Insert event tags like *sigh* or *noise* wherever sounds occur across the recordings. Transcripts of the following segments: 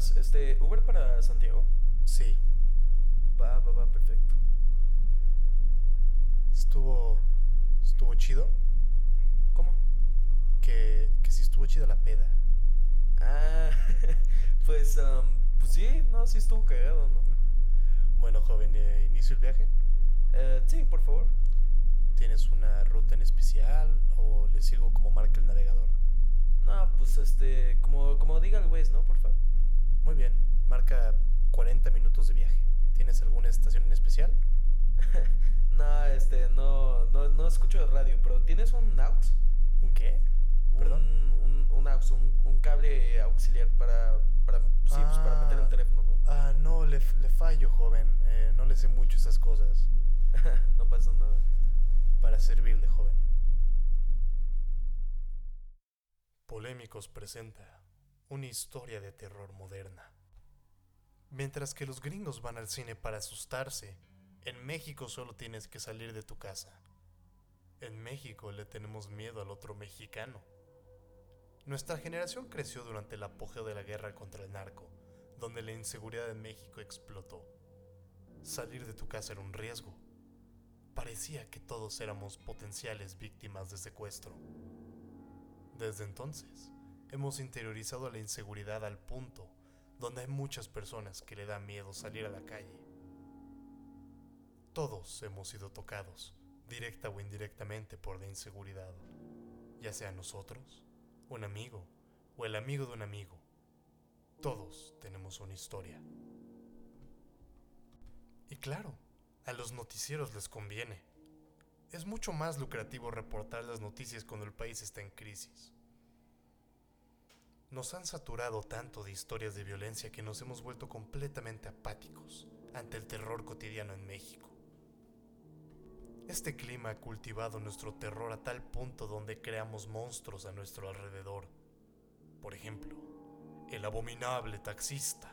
Este, ¿Uber para Santiago? Sí, Va, va, va, perfecto. estuvo. estuvo chido. ¿Cómo? Que, que sí estuvo chida la peda. Ah, *laughs* pues, am, pues sí, no, sí estuvo cagado, ¿no? Bueno, joven, eh, ¿inicio el viaje? Eh, sí, por favor. ¿Tienes una ruta en especial o le sigo como marca el navegador? No, pues este, como, como diga el Waze, ¿no? Por favor. Muy bien, marca 40 minutos de viaje. ¿Tienes alguna estación en especial? *laughs* no, este, no, no, no escucho radio, pero ¿tienes un AUX? ¿Un qué? ¿Perdón? Un, un, un AUX, un, un cable auxiliar para, para, sí, pues para meter el Ah. teléfono, ¿no? Ah, no, le, le fallo, joven. Eh, no le sé mucho esas cosas. *laughs* no pasa nada. Para servirle, joven. *laughs* Polémicos presenta una historia de terror moderna. Mientras que los gringos van al cine para asustarse, en México solo tienes que salir de tu casa. En México le tenemos miedo al otro mexicano. Nuestra generación creció durante el apogeo de la guerra contra el narco, donde la inseguridad en México explotó. Salir de tu casa era un riesgo. Parecía que todos éramos potenciales víctimas de secuestro. Desde entonces, hemos interiorizado la inseguridad al punto donde hay muchas personas que le da miedo salir a la calle. Todos hemos sido tocados, directa o indirectamente, por la inseguridad, ya sea nosotros, un amigo o el amigo de un amigo. Todos tenemos una historia. Y claro, a los noticieros les conviene. Es mucho más lucrativo reportar las noticias cuando el país está en crisis. Nos han saturado tanto de historias de violencia que nos hemos vuelto completamente apáticos ante el terror cotidiano en México. Este clima ha cultivado nuestro terror a tal punto donde creamos monstruos a nuestro alrededor. Por ejemplo, el abominable taxista.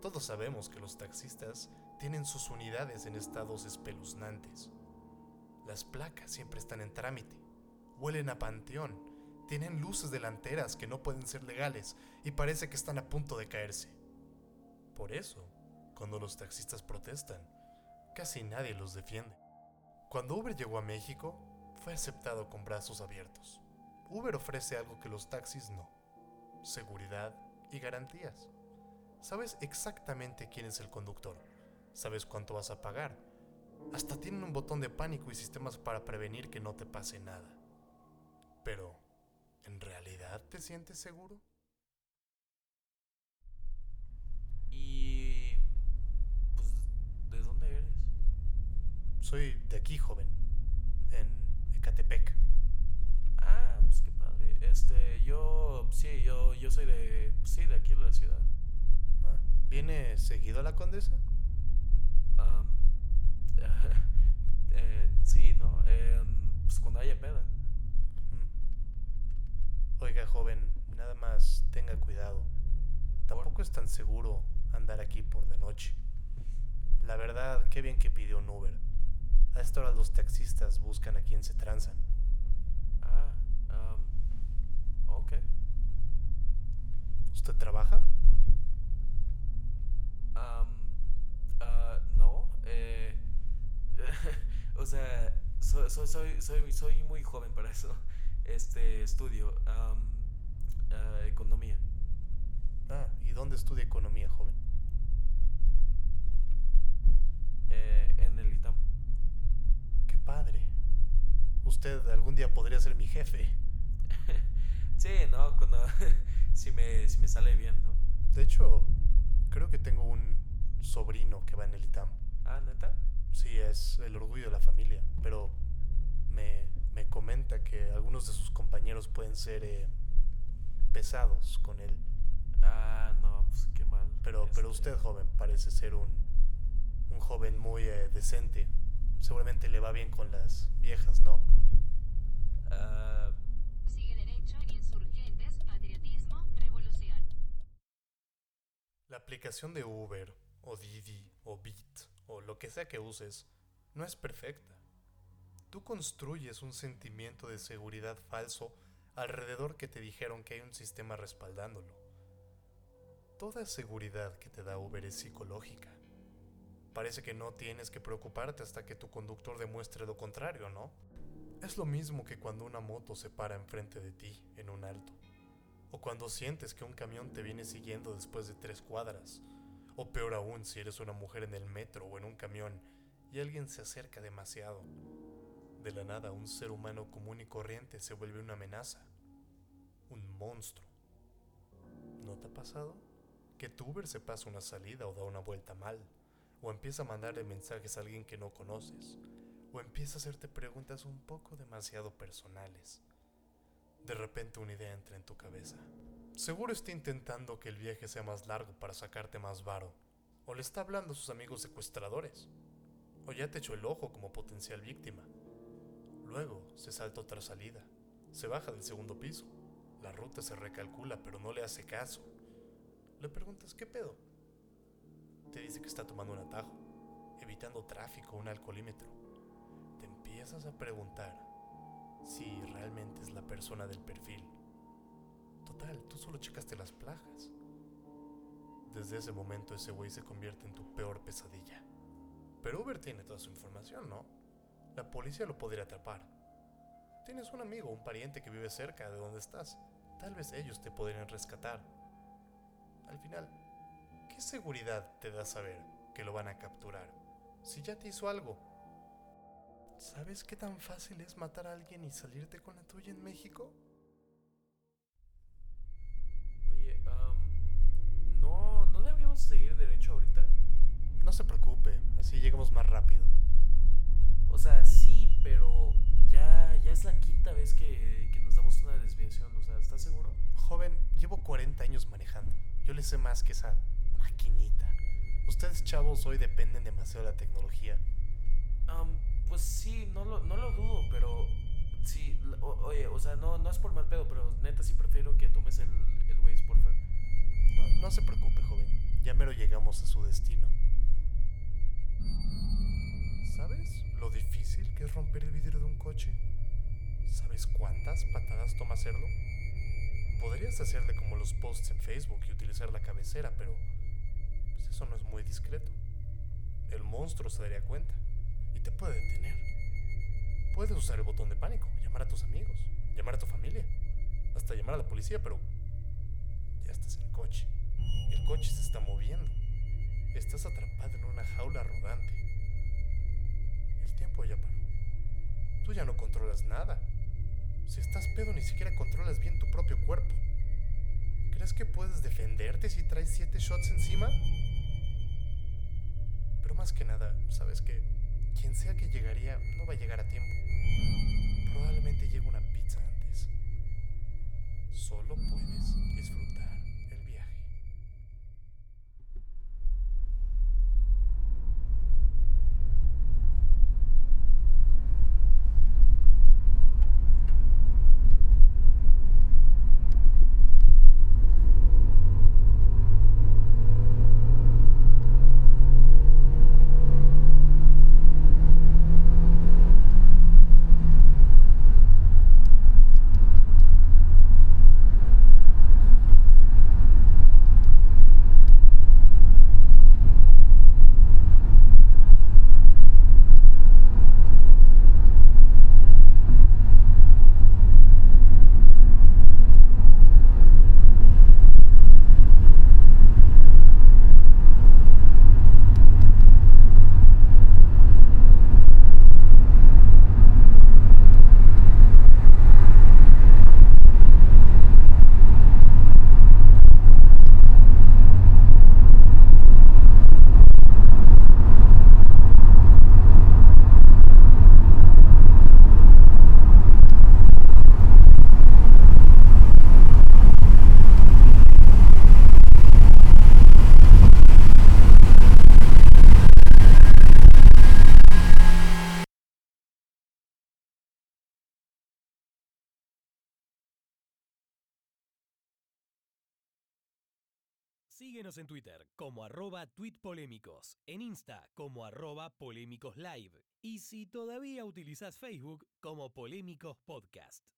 Todos sabemos que los taxistas tienen sus unidades en estados espeluznantes. Las placas siempre están en trámite, huelen a panteón, tienen luces delanteras que no pueden ser legales y parece que están a punto de caerse. Por eso, cuando los taxistas protestan, casi nadie los defiende. Cuando Uber llegó a México, fue aceptado con brazos abiertos. Uber ofrece algo que los taxis no, seguridad y garantías. Sabes exactamente quién es el conductor, sabes cuánto vas a pagar, hasta tienen un botón de pánico y sistemas para prevenir que no te pase nada. Pero, ¿en realidad te sientes seguro? Y... Pues, ¿de dónde eres? Soy de aquí, joven, en Ecatepec. Ah, pues qué padre. Este, yo, sí, yo, yo soy de, sí, de aquí de la ciudad. Ah, ¿Viene seguido a la condesa? Am, eh, sí, ¿no? Em, pues cuando haya peda. Mm. Oiga, joven, nada más tenga cuidado. Tampoco es tan seguro andar aquí por la noche. La verdad, qué bien que pidió un Uber. A esta hora los taxistas buscan a quien se transan. Ah, am, ok. ¿Usted trabaja? Am, ah, no, eh, *laughs* o sea, soy, soy, soy, soy, soy muy joven para eso. Este, estudio am, ah, economía. Ah, ¿y dónde estudia economía, joven? eh, en el ITAM. Qué padre. Usted algún día podría ser mi jefe. *laughs* sí, no, cuando, *laughs* si me, si me sale bien, ¿no? De hecho, creo que tengo un sobrino que va en el ITAM. Ah, ¿neta? Sí, es el orgullo de la familia, pero me, me comenta que algunos de sus compañeros pueden ser eh, pesados con él. Ah, no, pues qué mal. Pero, pero Este, usted, joven, parece ser un, un joven muy eh, decente. Seguramente le va bien con las viejas, ¿no? ah, Sigue derecho en Insurgentes, Patriotismo, Revolución. La aplicación de Uber, o Didi, o Bit, o lo que sea que uses, no es perfecta. Tú construyes un sentimiento de seguridad falso alrededor que te dijeron que hay un sistema respaldándolo. Toda seguridad que te da Uber es psicológica. Parece que no tienes que preocuparte hasta que tu conductor demuestre lo contrario, ¿no? Es lo mismo que cuando una moto se para enfrente de ti en un alto. O cuando sientes que un camión te viene siguiendo después de tres cuadras. O peor aún si eres una mujer en el metro o en un camión y alguien se acerca demasiado. De la nada un ser humano común y corriente se vuelve una amenaza. Un monstruo. ¿No te ha pasado? Que tu Uber se pasa una salida o da una vuelta mal. O empieza a mandarle mensajes a alguien que no conoces. O empieza a hacerte preguntas un poco demasiado personales. De repente una idea entra en tu cabeza. Seguro está intentando que el viaje sea más largo para sacarte más varo. O le está hablando a sus amigos secuestradores. O ya te echó el ojo como potencial víctima. Luego se salta otra salida. Se baja del segundo piso. La ruta se recalcula, pero no le hace caso. Le preguntas, ¿qué pedo? Te dice que está tomando un atajo, evitando tráfico, un alcoholímetro. Te empiezas a preguntar si realmente es la persona del perfil. Total, tú solo checaste las plajas. Desde ese momento ese güey se convierte en tu peor pesadilla. Pero Uber tiene toda su información, ¿no? La policía lo podría atrapar. Tienes un amigo, un pariente que vive cerca de donde estás. Tal vez ellos te podrían rescatar. Al final, ¿qué seguridad te da saber que lo van a capturar? Si ya te hizo algo. ¿Sabes qué tan fácil es matar a alguien y salirte con la tuya en México? Oye, am, ¿no, ¿no deberíamos seguir derecho ahorita? No se preocupe, así llegamos más rápido. O sea, sí, pero ya, ya es la quinta vez que, que nos damos una desviación. O sea, ¿estás seguro? Joven, llevo 40 años manejando. Yo le sé más que esa maquinita. Ustedes chavos hoy dependen demasiado de la tecnología. Am, pues sí, no lo, no lo dudo, pero sí, o- oye, o sea, no, no es por mal pedo, pero neta sí prefiero que tomes el, el Waze, porfa. No, no se preocupe, joven. Ya mero llegamos a su destino. ¿Sabes lo difícil que es romper el vidrio de un coche? ¿Sabes cuántas patadas toma hacerlo? Podrías hacerle como los posts en Facebook y utilizar la cabecera, pero pues eso no es muy discreto. El monstruo se daría cuenta y te puede detener. Puedes usar el botón de pánico, llamar a tus amigos, llamar a tu familia, hasta llamar a la policía, pero ya estás en el coche. El coche se está moviendo. Estás atrapado en una jaula rodante. El tiempo ya paró. Tú ya no controlas nada. Si estás pedo ni siquiera controlas bien tu propio cuerpo. ¿Crees que puedes defenderte si traes siete shots encima? Pero más que nada, sabes que quien sea que llegaría no va a llegar a tiempo. Probablemente llegue una pizza antes. Solo puedes disfrutar el viaje. Síguenos en Twitter como arroba tweetpolémicos, en Insta como arroba polémicos live y si todavía utilizas Facebook como Polémicos Podcast.